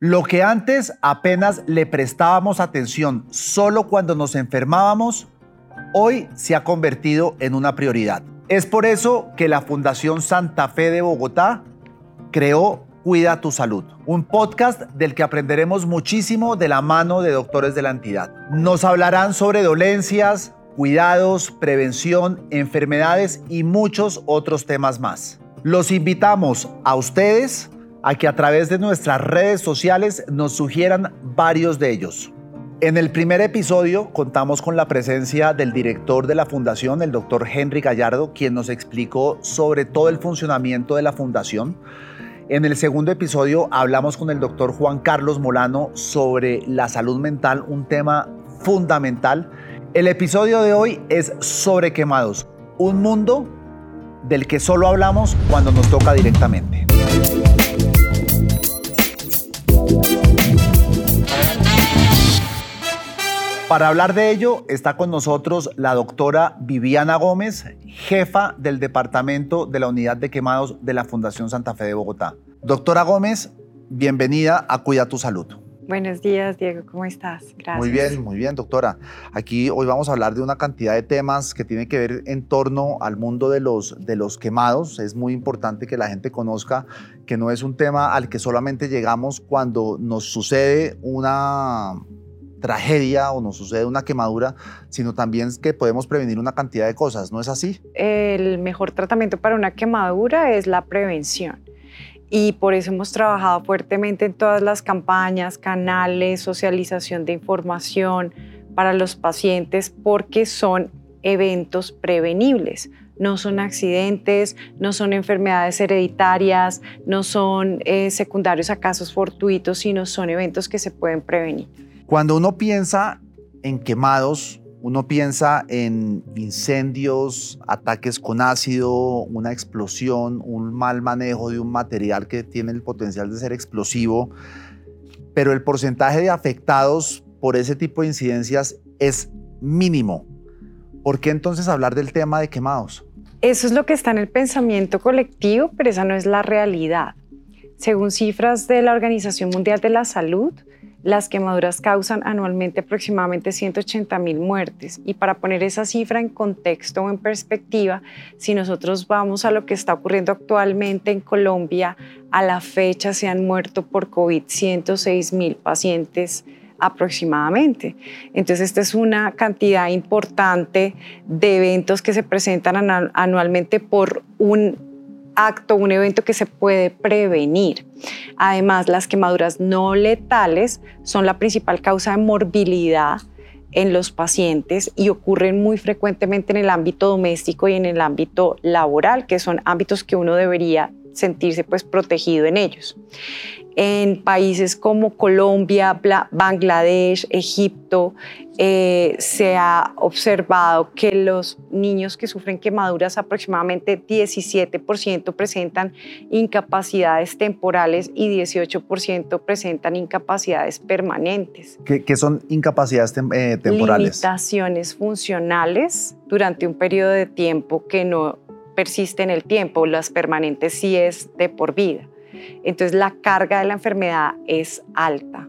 Lo que antes apenas le prestábamos atención solo cuando nos enfermábamos, hoy se ha convertido en una prioridad. Es por eso que la Fundación Santa Fe de Bogotá creó Cuida tu Salud, un podcast del que aprenderemos muchísimo de la mano de doctores de la entidad. Nos hablarán sobre dolencias, cuidados, prevención, enfermedades y muchos otros temas más. Los invitamos a ustedes a que a través de nuestras redes sociales nos sugieran varios de ellos. En el primer episodio contamos con la presencia del director de la fundación, el doctor Henry Gallardo, quien nos explicó sobre todo el funcionamiento de la fundación. En el segundo episodio hablamos con el doctor Juan Carlos Molano sobre la salud mental, un tema fundamental. El episodio de hoy es sobre quemados, un mundo del que solo hablamos cuando nos toca directamente. Para hablar de ello está con nosotros la doctora Viviana Gómez, jefa del Departamento de la Unidad de Quemados de la Fundación Santa Fe de Bogotá. Doctora Gómez, bienvenida a Cuida tu Salud. Buenos días, Diego, ¿cómo estás? Gracias. Muy bien, muy bien, doctora. Aquí hoy vamos a hablar de una cantidad de temas que tienen que ver en torno al mundo de los, de los quemados. Es muy importante que la gente conozca que no es un tema al que solamente llegamos cuando nos sucede una tragedia o nos sucede una quemadura, sino también que podemos prevenir una cantidad de cosas, ¿no es así? El mejor tratamiento para una quemadura es la prevención. Y por eso hemos trabajado fuertemente en todas las campañas, canales, socialización de información para los pacientes, porque son eventos prevenibles. No son accidentes, no son enfermedades hereditarias, no son eh, secundarios a casos fortuitos, sino son eventos que se pueden prevenir. Cuando uno piensa en quemados, uno piensa en incendios, ataques con ácido, una explosión, un mal manejo de un material que tiene el potencial de ser explosivo, pero el porcentaje de afectados por ese tipo de incidencias es mínimo. ¿Por qué entonces hablar del tema de quemados? Eso es lo que está en el pensamiento colectivo, pero esa no es la realidad. Según cifras de la Organización Mundial de la Salud, las quemaduras causan anualmente aproximadamente 180 mil muertes. Y para poner esa cifra en contexto o en perspectiva, si nosotros vamos a lo que está ocurriendo actualmente en Colombia, a la fecha se han muerto por COVID 106 mil pacientes aproximadamente. Entonces, esta es una cantidad importante de eventos que se presentan anualmente por un acto, un evento que se puede prevenir. Además, las quemaduras no letales son la principal causa de morbilidad en los pacientes y ocurren muy frecuentemente en el ámbito doméstico y en el ámbito laboral, que son ámbitos que uno debería sentirse pues protegido en ellos en países como Colombia, Bangladesh, Egipto, eh, se ha observado que los niños que sufren quemaduras, aproximadamente 17% presentan incapacidades temporales y 18% presentan incapacidades permanentes. ¿Qué, son incapacidades eh, temporales? Limitaciones funcionales durante un periodo de tiempo que no persiste en el tiempo, las permanentes sí es de por vida. Entonces la carga de la enfermedad es alta.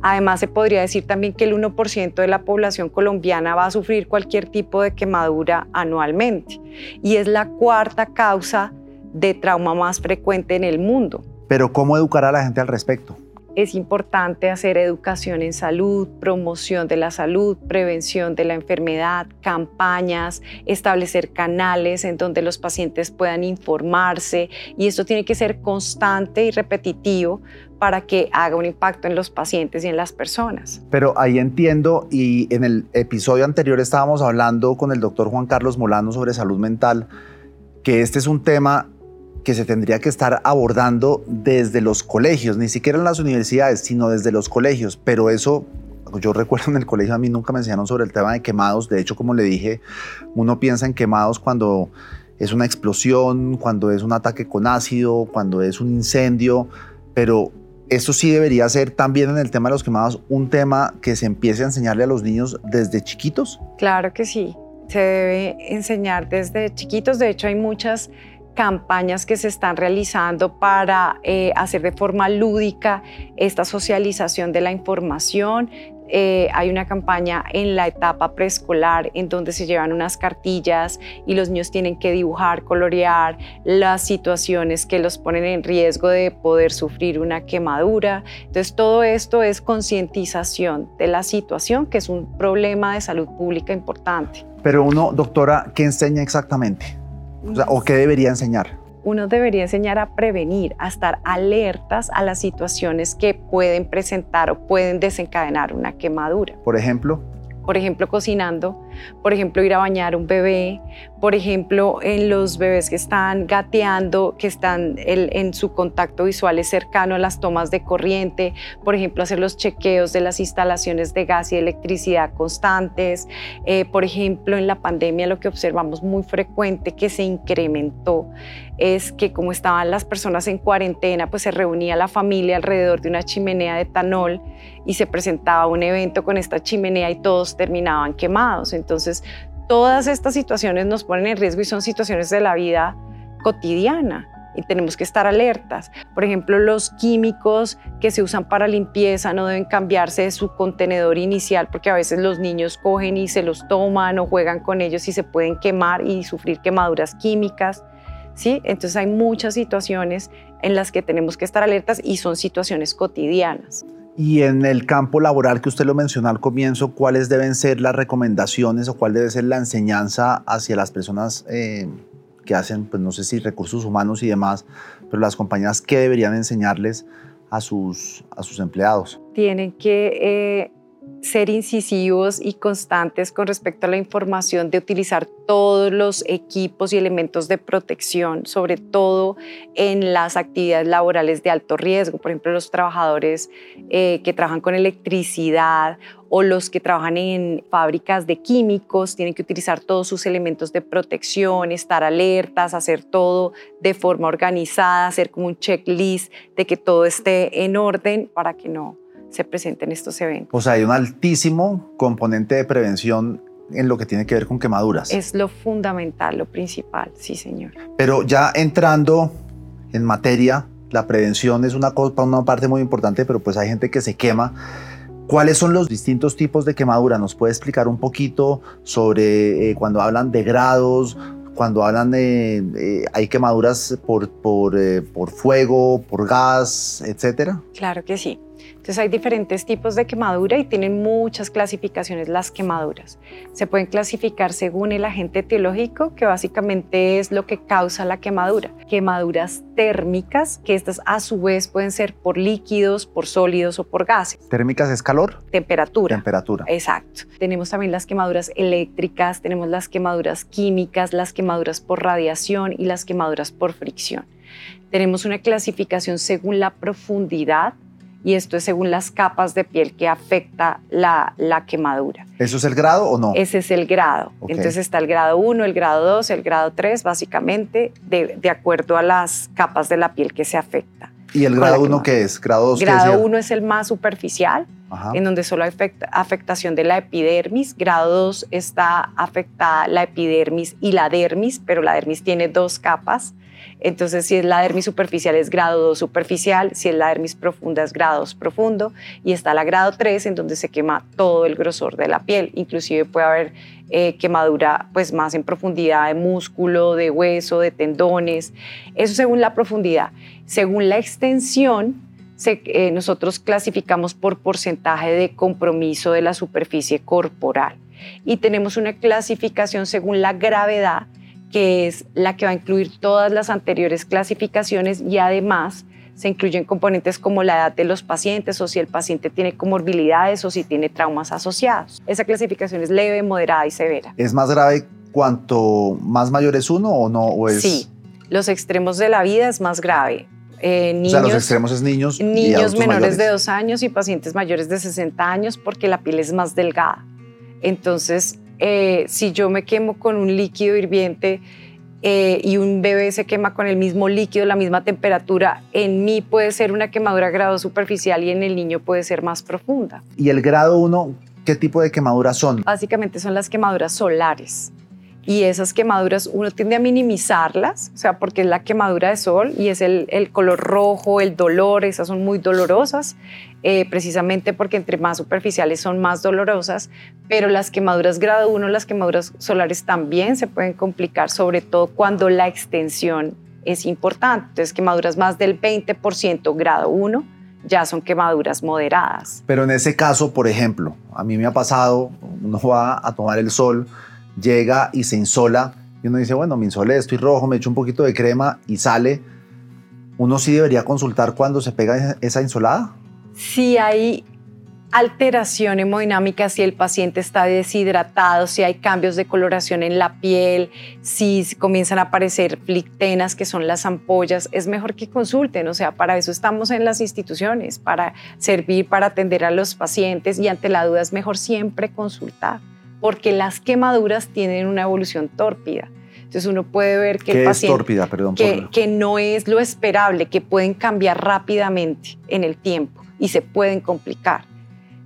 Además, se podría decir también que el 1% de la población colombiana va a sufrir cualquier tipo de quemadura anualmente y es la cuarta causa de trauma más frecuente en el mundo. Pero ¿cómo educar a la gente al respecto? Es importante hacer educación en salud, promoción de la salud, prevención de la enfermedad, campañas, establecer canales en donde los pacientes puedan informarse y esto tiene que ser constante y repetitivo para que haga un impacto en los pacientes y en las personas. Pero ahí entiendo y en el episodio anterior estábamos hablando con el doctor Juan Carlos Molano sobre salud mental, que este es un tema que se tendría que estar abordando desde los colegios, ni siquiera en las universidades, sino desde los colegios. Pero eso, yo recuerdo en el colegio a mí nunca me enseñaron sobre el tema de quemados. De hecho, como le dije, uno piensa en quemados cuando es una explosión, cuando es un ataque con ácido, cuando es un incendio, pero esto sí debería ser también en el tema de los quemados un tema que se empiece a enseñarle a los niños desde chiquitos. Claro que sí, se debe enseñar desde chiquitos. De hecho, hay muchas campañas que se están realizando para eh, hacer de forma lúdica esta socialización de la información. Eh, hay una campaña en la etapa preescolar en donde se llevan unas cartillas y los niños tienen que dibujar, colorear las situaciones que los ponen en riesgo de poder sufrir una quemadura. Entonces todo esto es concientización de la situación, que es un problema de salud pública importante. Pero uno, doctora, ¿qué enseña exactamente? O, qué debería enseñar? Uno debería enseñar a prevenir, a estar alertas a las situaciones que pueden presentar o pueden desencadenar una quemadura. Por ejemplo, por ejemplo, cocinando, por ejemplo, ir a bañar un bebé, por ejemplo, en los bebés que están gateando, que están en su contacto visual es cercano a las tomas de corriente, por ejemplo, hacer los chequeos de las instalaciones de gas y electricidad constantes, eh, por ejemplo, en la pandemia lo que observamos muy frecuente que se incrementó es que como estaban las personas en cuarentena, pues se reunía la familia alrededor de una chimenea de etanol y se presentaba un evento con esta chimenea y todos terminaban quemados. Entonces, todas estas situaciones nos ponen en riesgo y son situaciones de la vida cotidiana y tenemos que estar alertas. Por ejemplo, los químicos que se usan para limpieza no deben cambiarse de su contenedor inicial porque a veces los niños cogen y se los toman o juegan con ellos y se pueden quemar y sufrir quemaduras químicas. ¿sí? Entonces hay muchas situaciones en las que tenemos que estar alertas y son situaciones cotidianas. Y en el campo laboral que usted lo mencionó al comienzo, ¿cuáles deben ser las recomendaciones o cuál debe ser la enseñanza hacia las personas eh, que hacen, pues no sé si recursos humanos y demás, pero las compañías, ¿qué deberían enseñarles a sus, a sus empleados? Tienen que eh, ser incisivos y constantes con respecto a la información, de utilizar todos los equipos y elementos de protección, sobre todo en las actividades laborales de alto riesgo, por ejemplo, los trabajadores eh, que trabajan con electricidad o los que trabajan en fábricas de químicos, tienen que utilizar todos sus elementos de protección, estar alertas, hacer todo de forma organizada, hacer como un checklist de que todo esté en orden para que no se presenten estos eventos. O sea, hay un altísimo componente de prevención en lo que tiene que ver con quemaduras. Es lo fundamental, lo principal, sí, señor. Pero ya entrando en materia, la prevención es una, cosa, una parte muy importante, pero pues hay gente que se quema. ¿Cuáles son los distintos tipos de quemadura? ¿Nos puede explicar un poquito sobre eh, cuando hablan de grados, cuando hablan de eh, hay quemaduras por, por, eh, por fuego, por gas, etcétera? Claro que sí. Entonces hay diferentes tipos de quemadura y tienen muchas clasificaciones las quemaduras. Se pueden clasificar según el agente etiológico, que básicamente es lo que causa la quemadura. Quemaduras térmicas, que estas a su vez pueden ser por líquidos, por sólidos o por gases. ¿Térmicas es calor? Temperatura. Temperatura. Exacto. Tenemos también las quemaduras eléctricas, tenemos las quemaduras químicas, las quemaduras por radiación y las quemaduras por fricción. Tenemos una clasificación según la profundidad y esto es según las capas de piel que afecta la, la quemadura. ¿Eso es el grado o no? Ese es el grado. Entonces está el grado 1, el grado 2, el grado 3, básicamente de, de, acuerdo a las capas de la piel que se afecta. ¿Y el grado 1 qué es? ¿Grado 2 Grado 1 es el más superficial, en donde solo hay afectación de la epidermis. Grado 2 está afectada la epidermis y la dermis, pero la dermis tiene dos capas. Entonces, si es la dermis superficial es grado 2 superficial, si es la dermis profunda es grado 2 profundo y está la grado 3 en donde se quema todo el grosor de la piel. Inclusive puede haber eh, quemadura pues más en profundidad de músculo, de hueso, de tendones. Eso según la profundidad. Según la extensión, eh, nosotros clasificamos por porcentaje de compromiso de la superficie corporal y tenemos una clasificación según la gravedad que es la que va a incluir todas las anteriores clasificaciones y además se incluyen componentes como la edad de los pacientes o si el paciente tiene comorbilidades o si tiene traumas asociados. Esa clasificación es leve, moderada y severa. ¿Es más grave cuanto más mayor es uno o no? O es... Sí, los extremos de la vida es más grave. Eh, niños, o sea, los extremos es niños. Niños menores de dos años y pacientes mayores de 60 años porque la piel es más delgada. Entonces, eh, si yo me quemo con un líquido hirviente eh, y un bebé se quema con el mismo líquido, la misma temperatura, en mí puede ser una quemadura grado superficial y en el niño puede ser más profunda. ¿Y el grado 1, qué tipo de quemaduras son? Básicamente son las quemaduras solares y esas quemaduras uno tiende a minimizarlas, o sea, porque es la quemadura de sol y es el, color rojo, el dolor, esas son muy dolorosas, eh, precisamente porque entre más superficiales son más dolorosas, pero las quemaduras grado 1, las quemaduras solares también se pueden complicar, sobre todo cuando la extensión es importante. Entonces, quemaduras más del 20% grado 1 ya son quemaduras moderadas. Pero en ese caso, por ejemplo, a mí me ha pasado, uno va a tomar el sol, llega y se insola y uno dice, bueno, me insolé, estoy rojo, me echo un poquito de crema y sale. ¿Uno sí debería consultar cuando se pega esa insolada? Si hay alteración hemodinámica, si el paciente está deshidratado, si hay cambios de coloración en la piel, si comienzan a aparecer flictenas, que son las ampollas, es mejor que consulten. O sea, para eso estamos en las instituciones, para servir, para atender a los pacientes y ante la duda es mejor siempre consultar porque las quemaduras tienen una evolución tórpida. Entonces uno puede ver que el paciente, es tórpida? Perdón, que, que no es lo esperable, que pueden cambiar rápidamente en el tiempo y se pueden complicar.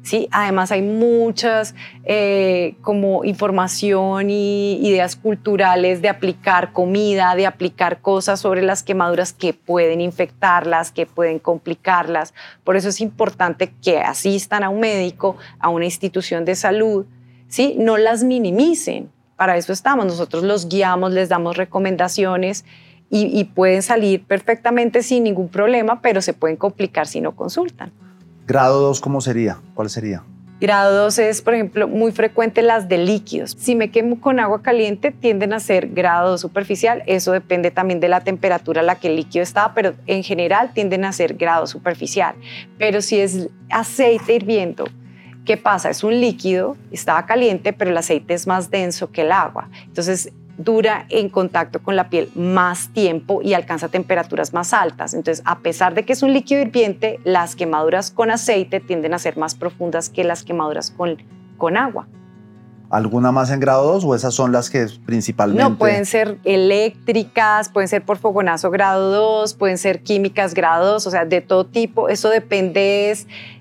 ¿sí? Además hay muchas eh, como información y ideas culturales de aplicar comida, de aplicar cosas sobre las quemaduras que pueden infectarlas, que pueden complicarlas. Por eso es importante que asistan a un médico, a una institución de salud, ¿sí? No las minimicen. Para eso estamos. Nosotros los guiamos, les damos recomendaciones y, pueden salir perfectamente sin ningún problema, pero se pueden complicar si no consultan. Grado 2, ¿cómo sería? ¿Cuál sería? Grado 2 es, por ejemplo, muy frecuente las de líquidos. Si me quemo con agua caliente, tienden a ser grado 2 superficial. Eso depende también de la temperatura a la que el líquido está, pero en general tienden a ser grado superficial. Pero si es aceite hirviendo, ¿Qué pasa? Es un líquido, estaba caliente, pero el aceite es más denso que el agua. Entonces dura en contacto con la piel más tiempo y alcanza temperaturas más altas. Entonces, a pesar de que es un líquido hirviente, las quemaduras con aceite tienden a ser más profundas que las quemaduras con, con agua. ¿Alguna más en grado 2 o esas son las que principalmente? No, pueden ser eléctricas, pueden ser por fogonazo grado 2, pueden ser químicas grado 2, o sea, de todo tipo. Eso depende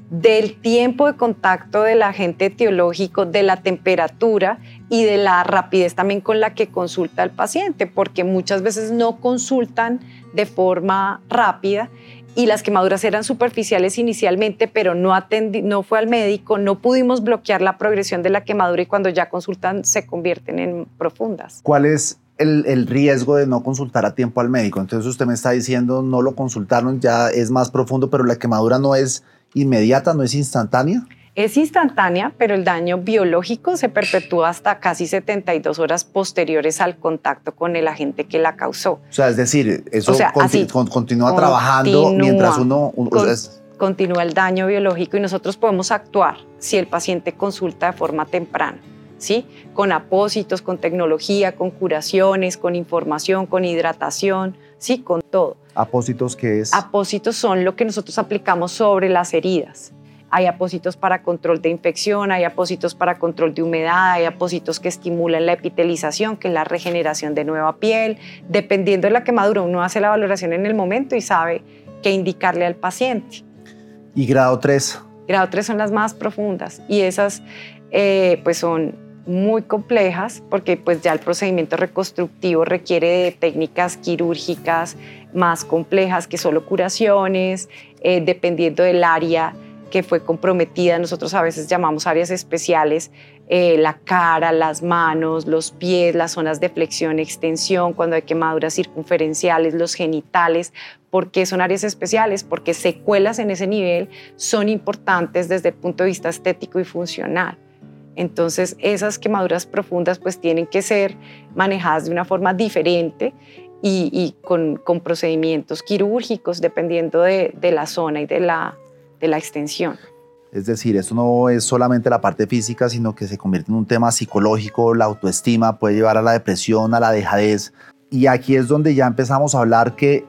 del tiempo de contacto del agente etiológico, de la temperatura y de la rapidez también con la que consulta el paciente, porque muchas veces no consultan de forma rápida y las quemaduras eran superficiales inicialmente, pero no, no fue al médico, no pudimos bloquear la progresión de la quemadura y cuando ya consultan se convierten en profundas. ¿Cuál es el, el, riesgo de no consultar a tiempo al médico? Entonces usted me está diciendo no lo consultaron, ya es más profundo, pero la quemadura no es inmediata, no es instantánea? Es instantánea, pero el daño biológico se perpetúa hasta casi 72 horas posteriores al contacto con el agente que la causó. O sea, es decir, eso continúa, trabajando mientras uno... continúa el daño biológico y nosotros podemos actuar si el paciente consulta de forma temprana. ¿Sí? Con apósitos, con tecnología, con curaciones, con información, con hidratación, ¿sí? Con todo. ¿Apósitos qué es? Apósitos son lo que nosotros aplicamos sobre las heridas. Hay apósitos para control de infección, hay apósitos para control de humedad, hay apósitos que estimulan la epitelización, que es la regeneración de nueva piel. Dependiendo de la quemadura, uno hace la valoración en el momento y sabe qué indicarle al paciente. ¿Y grado 3? Grado 3 son las más profundas y esas eh, pues son muy complejas porque pues ya el procedimiento reconstructivo requiere de técnicas quirúrgicas más complejas que solo curaciones, eh, dependiendo del área que fue comprometida. Nosotros a veces llamamos áreas especiales, eh, la cara, las manos, los pies, las zonas de flexión, extensión, cuando hay quemaduras circunferenciales, los genitales. porque son áreas especiales? Porque secuelas en ese nivel son importantes desde el punto de vista estético y funcional. Entonces, esas quemaduras profundas pues tienen que ser manejadas de una forma diferente y, con, procedimientos quirúrgicos dependiendo de, la zona y de la, de la extensión. Es decir, esto no es solamente la parte física, sino que se convierte en un tema psicológico, la autoestima puede llevar a la depresión, a la dejadez. Y aquí es donde ya empezamos a hablar que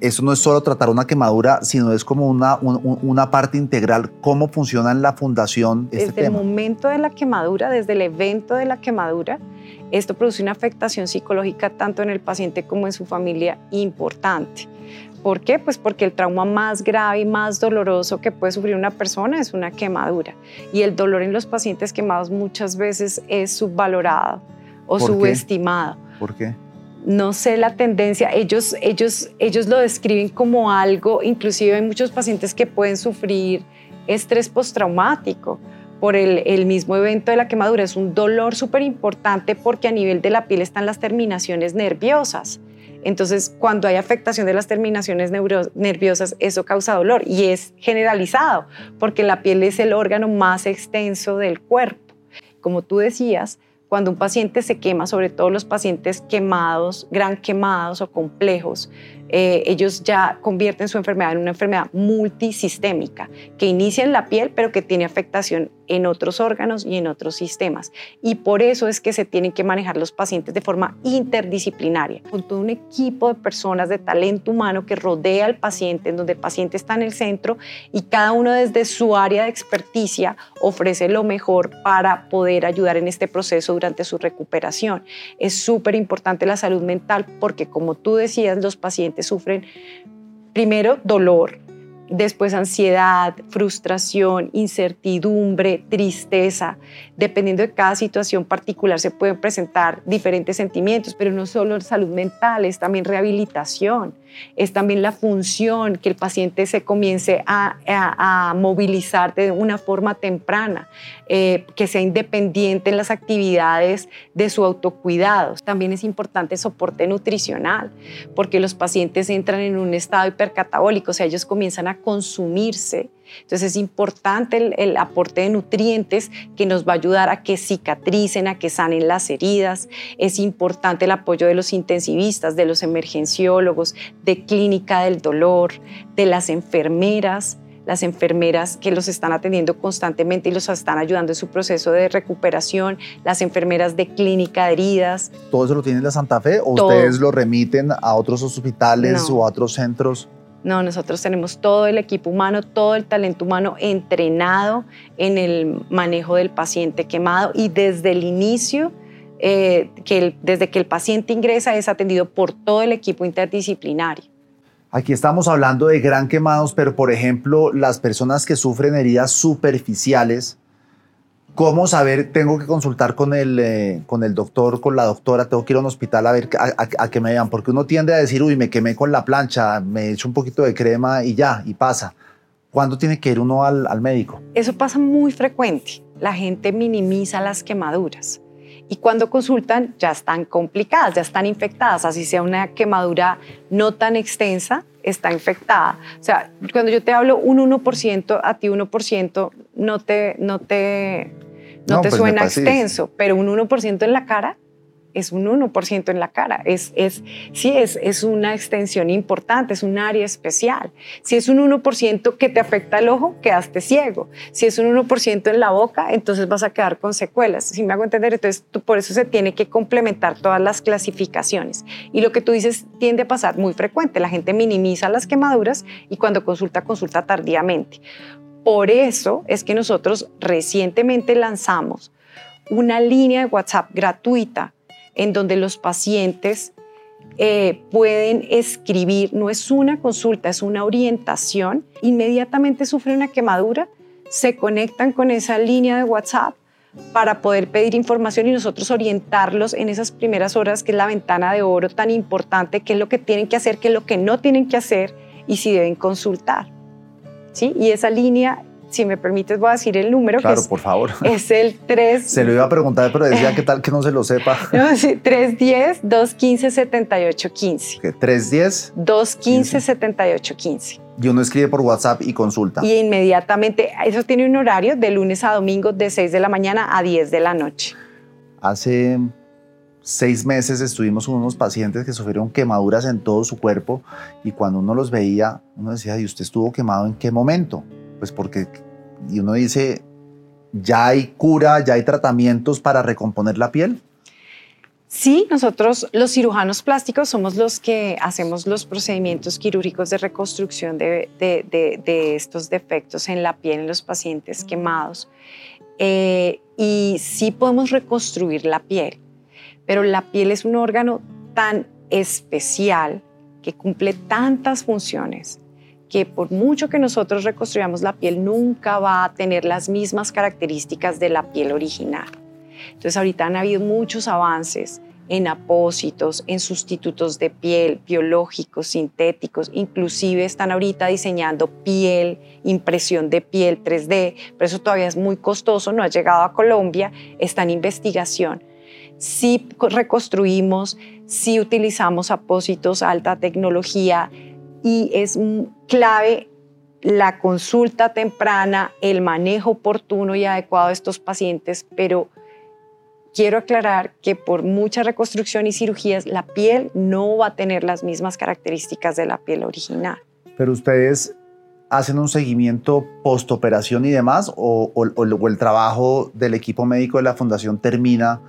eso no es solo tratar una quemadura, sino es como una, una parte integral, cómo funciona en la fundación este Desde el momento de la quemadura, desde el evento de la quemadura, esto produce una afectación psicológica tanto en el paciente como en su familia importante. ¿Por qué? Pues porque el trauma más grave y más doloroso que puede sufrir una persona es una quemadura. Y el dolor en los pacientes quemados muchas veces es subvalorado o subestimado. ¿Por qué? No sé la tendencia. Ellos, ellos, ellos lo describen como algo, inclusive hay muchos pacientes que pueden sufrir estrés postraumático por el, el, mismo evento de la quemadura. Es un dolor súper importante porque a nivel de la piel están las terminaciones nerviosas. Entonces, cuando hay afectación de las terminaciones nerviosas, eso causa dolor y es generalizado porque la piel es el órgano más extenso del cuerpo. Como tú decías, cuando un paciente se quema, sobre todo los pacientes quemados, gran quemados o complejos, eh, ellos ya convierten su enfermedad en una enfermedad multisistémica que inicia en la piel pero que tiene afectación en otros órganos y en otros sistemas. Y por eso es que se tienen que manejar los pacientes de forma interdisciplinaria, con todo un equipo de personas de talento humano que rodea al paciente, en donde el paciente está en el centro y cada uno desde su área de experticia ofrece lo mejor para poder ayudar en este proceso durante su recuperación. Es súper importante la salud mental porque, como tú decías, los pacientes sufren primero dolor, después ansiedad, frustración, incertidumbre, tristeza. Dependiendo de cada situación particular se pueden presentar diferentes sentimientos, pero no solo salud mental, es también rehabilitación es también la función que el paciente se comience a, movilizar de una forma temprana, eh, que sea independiente en las actividades de su autocuidado. También es importante soporte nutricional, porque los pacientes entran en un estado hipercatabólico, o sea, ellos comienzan a consumirse entonces es importante el, aporte de nutrientes que nos va a ayudar a que cicatricen, a que sanen las heridas. Es importante el apoyo de los intensivistas, de los emergenciólogos, de clínica del dolor, de las enfermeras las enfermeras que los están atendiendo constantemente y los están ayudando en su proceso de recuperación, las enfermeras de clínica de heridas. ¿Todo eso lo tiene la Santa Fe o ustedes lo remiten a otros hospitales o a otros centros? No, nosotros tenemos todo el equipo humano, todo el talento humano entrenado en el manejo del paciente quemado y desde el inicio, eh, que desde que el paciente ingresa es atendido por todo el equipo interdisciplinario. Aquí estamos hablando de gran quemados, pero por ejemplo, las personas que sufren heridas superficiales, ¿Cómo saber? Tengo que consultar con el, eh, con el doctor, con la doctora, tengo que ir a un hospital a ver a, qué me vean, porque uno tiende a decir, uy, me quemé con la plancha, me echo un poquito de crema y ya, y pasa. ¿Cuándo tiene que ir uno al, al médico? Eso pasa muy frecuente. La gente minimiza las quemaduras y cuando consultan ya están complicadas, ya están infectadas, así sea una quemadura no tan extensa, está infectada. O sea, cuando yo te hablo un 1%, a ti 1% no te, no te, no, te pues suena extenso, pero un 1% en la cara es un 1% en la cara. Es, es, sí, es, es una extensión importante, es un área especial. Si es un 1% que te afecta el ojo, quedaste ciego. Si es un 1% en la boca, entonces vas a quedar con secuelas. Si me hago entender, entonces por eso se tiene que complementar todas las clasificaciones. Y lo que tú dices tiende a pasar muy frecuente. La gente minimiza las quemaduras y cuando consulta, consulta tardíamente. Por eso es que nosotros recientemente lanzamos una línea de WhatsApp gratuita en donde los pacientes eh, pueden escribir, no es una consulta, es una orientación, inmediatamente sufren una quemadura, se conectan con esa línea de WhatsApp para poder pedir información y nosotros orientarlos en esas primeras horas, que es la ventana de oro tan importante, qué es lo que tienen que hacer, qué es lo que no tienen que hacer y si deben consultar. ¿Sí? Y esa línea si me permites, voy a decir el número. Claro, que es, por favor. Es el 3. Se lo iba a preguntar, pero decía qué tal que no se lo sepa. No, sí, 310-215-7815. ¿Qué? ¿310? 215-7815. Y uno escribe por WhatsApp y consulta. Y inmediatamente, eso tiene un horario de lunes a domingo de 6 de la mañana a 10 de la noche. Hace seis meses estuvimos con unos pacientes que sufrieron quemaduras en todo su cuerpo y cuando uno los veía, uno decía, ¿y usted estuvo quemado en qué momento? Pues porque y uno dice, ¿ya hay cura, ya hay tratamientos para recomponer la piel? Sí, nosotros los cirujanos plásticos somos los que hacemos los procedimientos quirúrgicos de reconstrucción de, estos defectos en la piel en los pacientes quemados. Eh, y sí podemos reconstruir la piel, pero la piel es un órgano tan especial que cumple tantas funciones que por mucho que nosotros reconstruyamos la piel, nunca va a tener las mismas características de la piel original. Entonces ahorita han habido muchos avances en apósitos, en sustitutos de piel, biológicos, sintéticos, inclusive están ahorita diseñando piel, impresión de piel 3D, pero eso todavía es muy costoso, no ha llegado a Colombia, está en investigación. Si reconstruimos, si utilizamos apósitos, alta tecnología y es clave la consulta temprana, el manejo oportuno y adecuado de estos pacientes, pero quiero aclarar que por mucha reconstrucción y cirugías, la piel no va a tener las mismas características de la piel original. Pero ustedes hacen un seguimiento postoperación y demás, o, o el trabajo del equipo médico de la fundación termina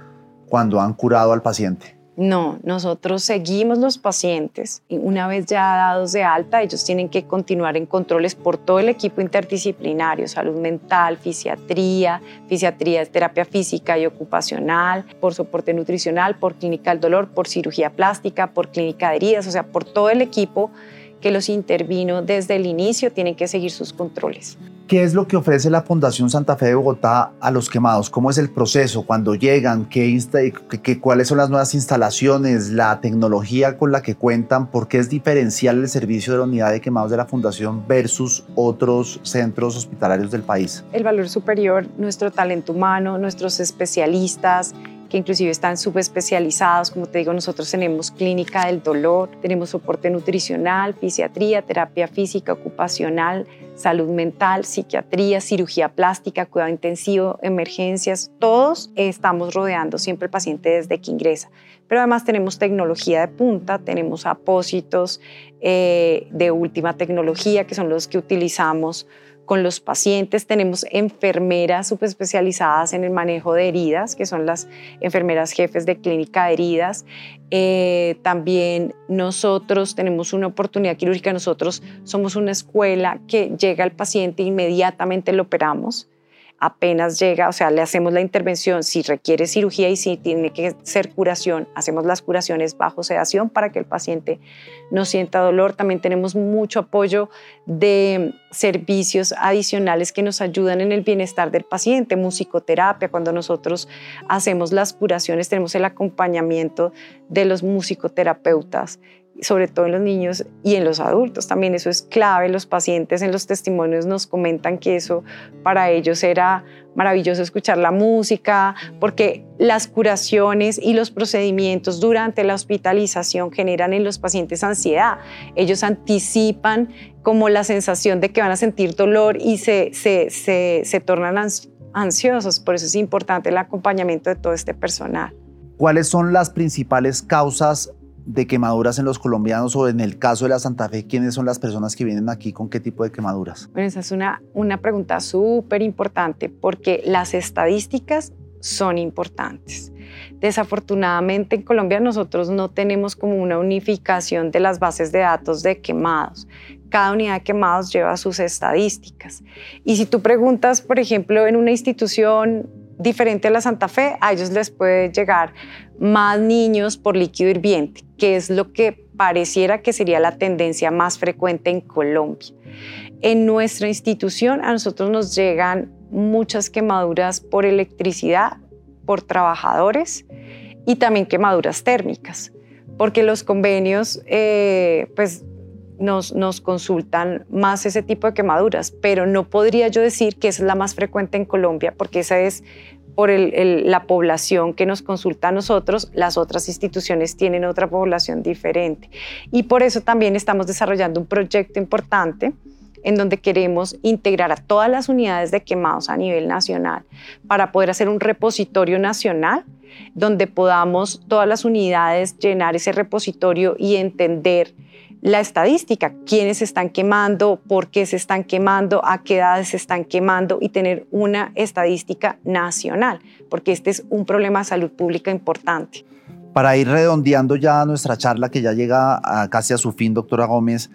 cuando han curado al paciente. No, nosotros seguimos los pacientes y una vez ya dados de alta, ellos tienen que continuar en controles por todo el equipo interdisciplinario, salud mental, fisiatría, fisiatría terapia física y ocupacional, por soporte nutricional, por clínica del dolor, por cirugía plástica, por clínica de heridas, o sea, por todo el equipo que los intervino desde el inicio tienen que seguir sus controles. ¿Qué es lo que ofrece la Fundación Santa Fe de Bogotá a los quemados? ¿Cómo es el proceso cuando llegan? ¿Qué, qué, cuáles son las nuevas instalaciones? ¿La tecnología con la que cuentan? ¿Por qué es diferencial el servicio de la unidad de quemados de la Fundación versus otros centros hospitalarios del país? El valor superior, nuestro talento humano, nuestros especialistas, que inclusive están subespecializados. Como te digo, nosotros tenemos clínica del dolor, tenemos soporte nutricional, fisiatría, terapia física, ocupacional, salud mental, psiquiatría, cirugía plástica, cuidado intensivo, emergencias. Todos estamos rodeando siempre el paciente desde que ingresa. Pero además tenemos tecnología de punta, tenemos apósitos eh, de última tecnología, que son los que utilizamos con los pacientes. Tenemos enfermeras subespecializadas en el manejo de heridas, que son las enfermeras jefes de clínica de heridas. Eh, también nosotros tenemos una oportunidad quirúrgica. Nosotros somos una escuela que llega al paciente e inmediatamente lo operamos apenas llega, o sea, le hacemos la intervención, si requiere cirugía y si tiene que ser curación, hacemos las curaciones bajo sedación para que el paciente no sienta dolor. También tenemos mucho apoyo de servicios adicionales que nos ayudan en el bienestar del paciente, musicoterapia, cuando nosotros hacemos las curaciones tenemos el acompañamiento de los musicoterapeutas sobre todo en los niños y en los adultos. También eso es clave. Los pacientes en los testimonios nos comentan que eso para ellos era maravilloso escuchar la música, porque las curaciones y los procedimientos durante la hospitalización generan en los pacientes ansiedad. Ellos anticipan como la sensación de que van a sentir dolor y se, se, se, se tornan ansiosos. Por eso es importante el acompañamiento de todo este personal. ¿Cuáles son las principales causas de quemaduras en los colombianos o en el caso de la Santa Fe, quiénes son las personas que vienen aquí con qué tipo de quemaduras? Bueno, esa es una, una pregunta súper importante porque las estadísticas son importantes. Desafortunadamente en Colombia nosotros no tenemos como una unificación de las bases de datos de quemados. Cada unidad de quemados lleva sus estadísticas. Y si tú preguntas, por ejemplo, en una institución diferente a la Santa Fe, a ellos les puede llegar más niños por líquido hirviente, que es lo que pareciera que sería la tendencia más frecuente en Colombia. En nuestra institución a nosotros nos llegan muchas quemaduras por electricidad, por trabajadores y también quemaduras térmicas, porque los convenios eh, pues nos, consultan más ese tipo de quemaduras, pero no podría yo decir que es la más frecuente en Colombia, porque esa es por la población que nos consulta a nosotros, las otras instituciones tienen otra población diferente. Y por eso también estamos desarrollando un proyecto importante en donde queremos integrar a todas las unidades de quemados a nivel nacional para poder hacer un repositorio nacional donde podamos todas las unidades llenar ese repositorio y entender la estadística, quiénes se están quemando, por qué se están quemando, a qué edades se están quemando y tener una estadística nacional, porque este es un problema de salud pública importante. Para ir redondeando ya nuestra charla que ya llega casi a su fin, doctora Gómez,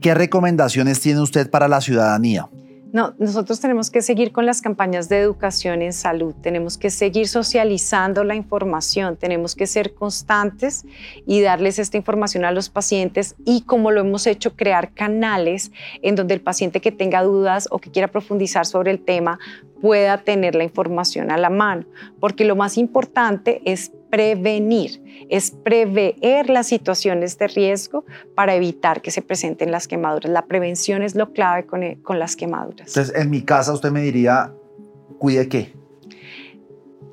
¿qué recomendaciones tiene usted para la ciudadanía? No, nosotros tenemos que seguir con las campañas de educación en salud, tenemos que seguir socializando la información, tenemos que ser constantes y darles esta información a los pacientes y como lo hemos hecho, crear canales en donde el paciente que tenga dudas o que quiera profundizar sobre el tema pueda tener la información a la mano, porque lo más importante es prevenir, es prever las situaciones de riesgo para evitar que se presenten las quemaduras. La prevención es lo clave con, con las quemaduras. Entonces, en mi casa usted me diría, cuide qué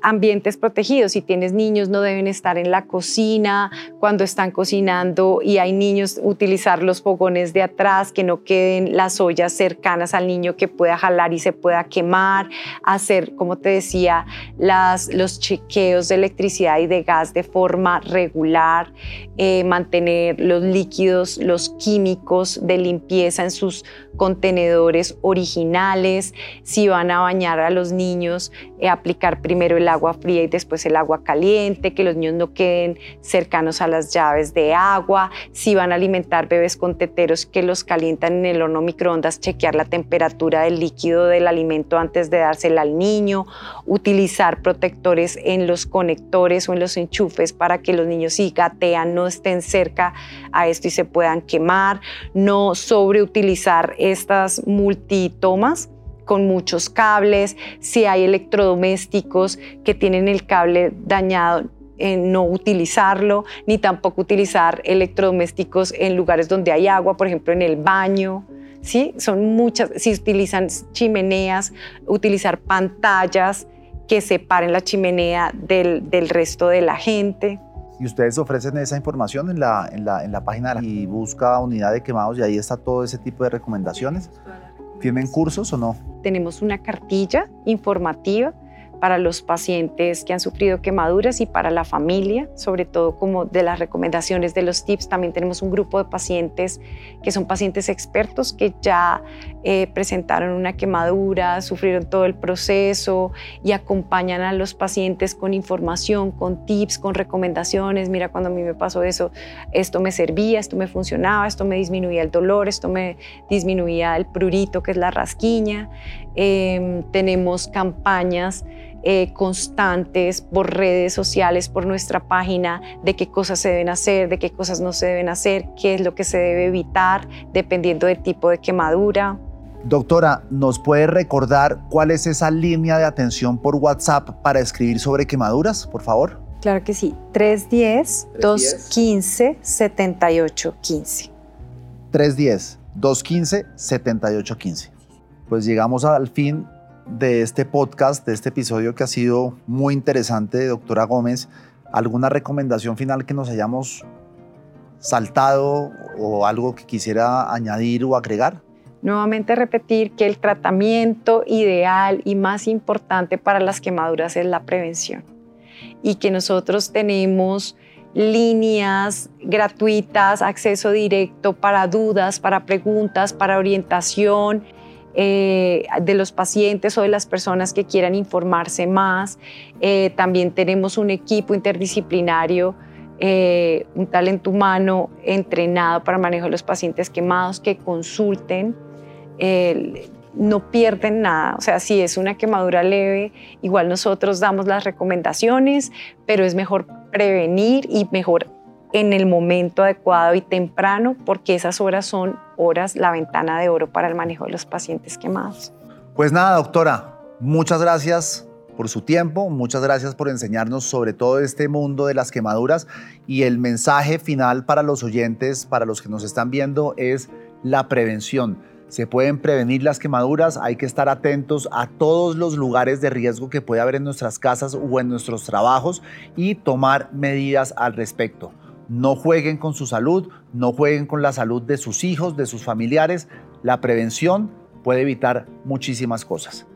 ambientes protegidos. Si tienes niños, no deben estar en la cocina cuando están cocinando y hay niños, utilizar los fogones de atrás, que no queden las ollas cercanas al niño que pueda jalar y se pueda quemar. Hacer, como te decía, las, los chequeos de electricidad y de gas de forma regular. Eh, mantener los líquidos, los químicos de limpieza en sus contenedores originales, si van a bañar a los niños, aplicar primero el agua fría y después el agua caliente, que los niños no queden cercanos a las llaves de agua, si van a alimentar bebés con teteros que los calientan en el horno microondas, chequear la temperatura del líquido del alimento antes de dársela al niño, utilizar protectores en los conectores o en los enchufes para que los niños si gatean no estén cerca a esto y se puedan quemar, no sobreutilizar estas multitomas con muchos cables, si hay electrodomésticos que tienen el cable dañado, en no utilizarlo, ni tampoco utilizar electrodomésticos en lugares donde hay agua, por ejemplo en el baño. ¿sí? Son muchas, si utilizan chimeneas, utilizar pantallas que separen la chimenea del, del resto de la gente. Y ustedes ofrecen esa información en la, en la, en la página y busca unidad de quemados y ahí está todo ese tipo de recomendaciones. ¿Tienen cursos o no? Tenemos una cartilla informativa para los pacientes que han sufrido quemaduras y para la familia, sobre todo como de las recomendaciones de los tips. También tenemos un grupo de pacientes que son pacientes expertos que ya eh, presentaron una quemadura, sufrieron todo el proceso y acompañan a los pacientes con información, con tips, con recomendaciones. Mira, cuando a mí me pasó eso, esto me servía, esto me funcionaba, esto me disminuía el dolor, esto me disminuía el prurito, que es la rasquiña. Em, tenemos campañas eh, constantes por redes sociales, por nuestra página, de qué cosas se deben hacer, de qué cosas no se deben hacer, qué es lo que se debe evitar, dependiendo del tipo de quemadura. Doctora, ¿nos puede recordar cuál es esa línea de atención por WhatsApp para escribir sobre quemaduras, por favor? Claro que sí, 310-215-7815. 310-215-7815. Pues llegamos al fin de este podcast, de este episodio que ha sido muy interesante, doctora Gómez. ¿Alguna recomendación final que nos hayamos saltado o algo que quisiera añadir o agregar? Nuevamente repetir que el tratamiento ideal y más importante para las quemaduras es la prevención y que nosotros tenemos líneas gratuitas, acceso directo para dudas, para preguntas, para orientación eh, de los pacientes o de las personas que quieran informarse más. Eh, también tenemos un equipo interdisciplinario, eh, un talento humano entrenado para manejo de los pacientes quemados que consulten. no pierden nada, o sea, si es una quemadura leve, igual nosotros damos las recomendaciones, pero es mejor prevenir y mejor en el momento adecuado y temprano, porque esas horas son horas, la ventana de oro para el manejo de los pacientes quemados. Pues nada, doctora, muchas gracias por su tiempo, muchas gracias por enseñarnos sobre todo este mundo de las quemaduras y el mensaje final para los oyentes, para los que nos están viendo, es la prevención. Se pueden prevenir las quemaduras, hay que estar atentos a todos los lugares de riesgo que puede haber en nuestras casas o en nuestros trabajos y tomar medidas al respecto. No jueguen con su salud, no jueguen con la salud de sus hijos, de sus familiares. La prevención puede evitar muchísimas cosas.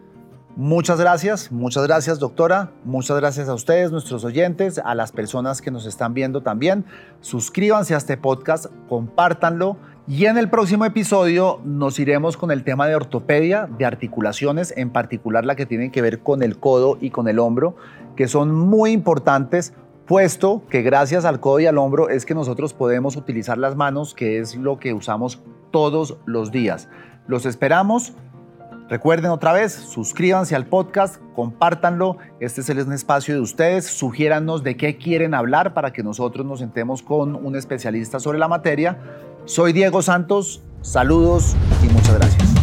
Muchas gracias, muchas gracias doctora, muchas gracias a ustedes, nuestros oyentes, a las personas que nos están viendo también. Suscríbanse a este podcast, compártanlo y en el próximo episodio nos iremos con el tema de ortopedia, de articulaciones, en particular la que tiene que ver con el codo y con el hombro, que son muy importantes puesto que gracias al codo y al hombro es que nosotros podemos utilizar las manos, que es lo que usamos todos los días. Los esperamos Recuerden otra vez, suscríbanse al podcast, compártanlo. Este es el espacio de ustedes. Sugiérannos de qué quieren hablar para que nosotros nos sentemos con un especialista sobre la materia. Soy Diego Santos. Saludos y muchas gracias.